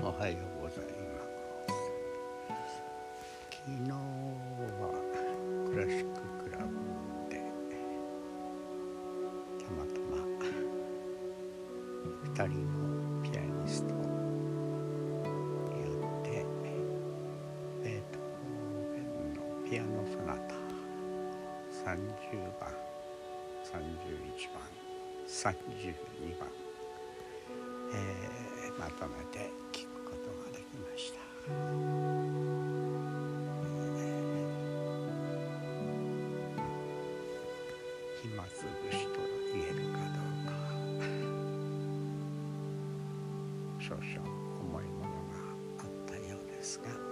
おはようございます。昨日はクラシッククラブでたまたま2人のピアニストによってベートーベンのピアノ・ソナタ30番31番32番、えー暇つぶしと言えるかどうか少々重いものがあったようですが。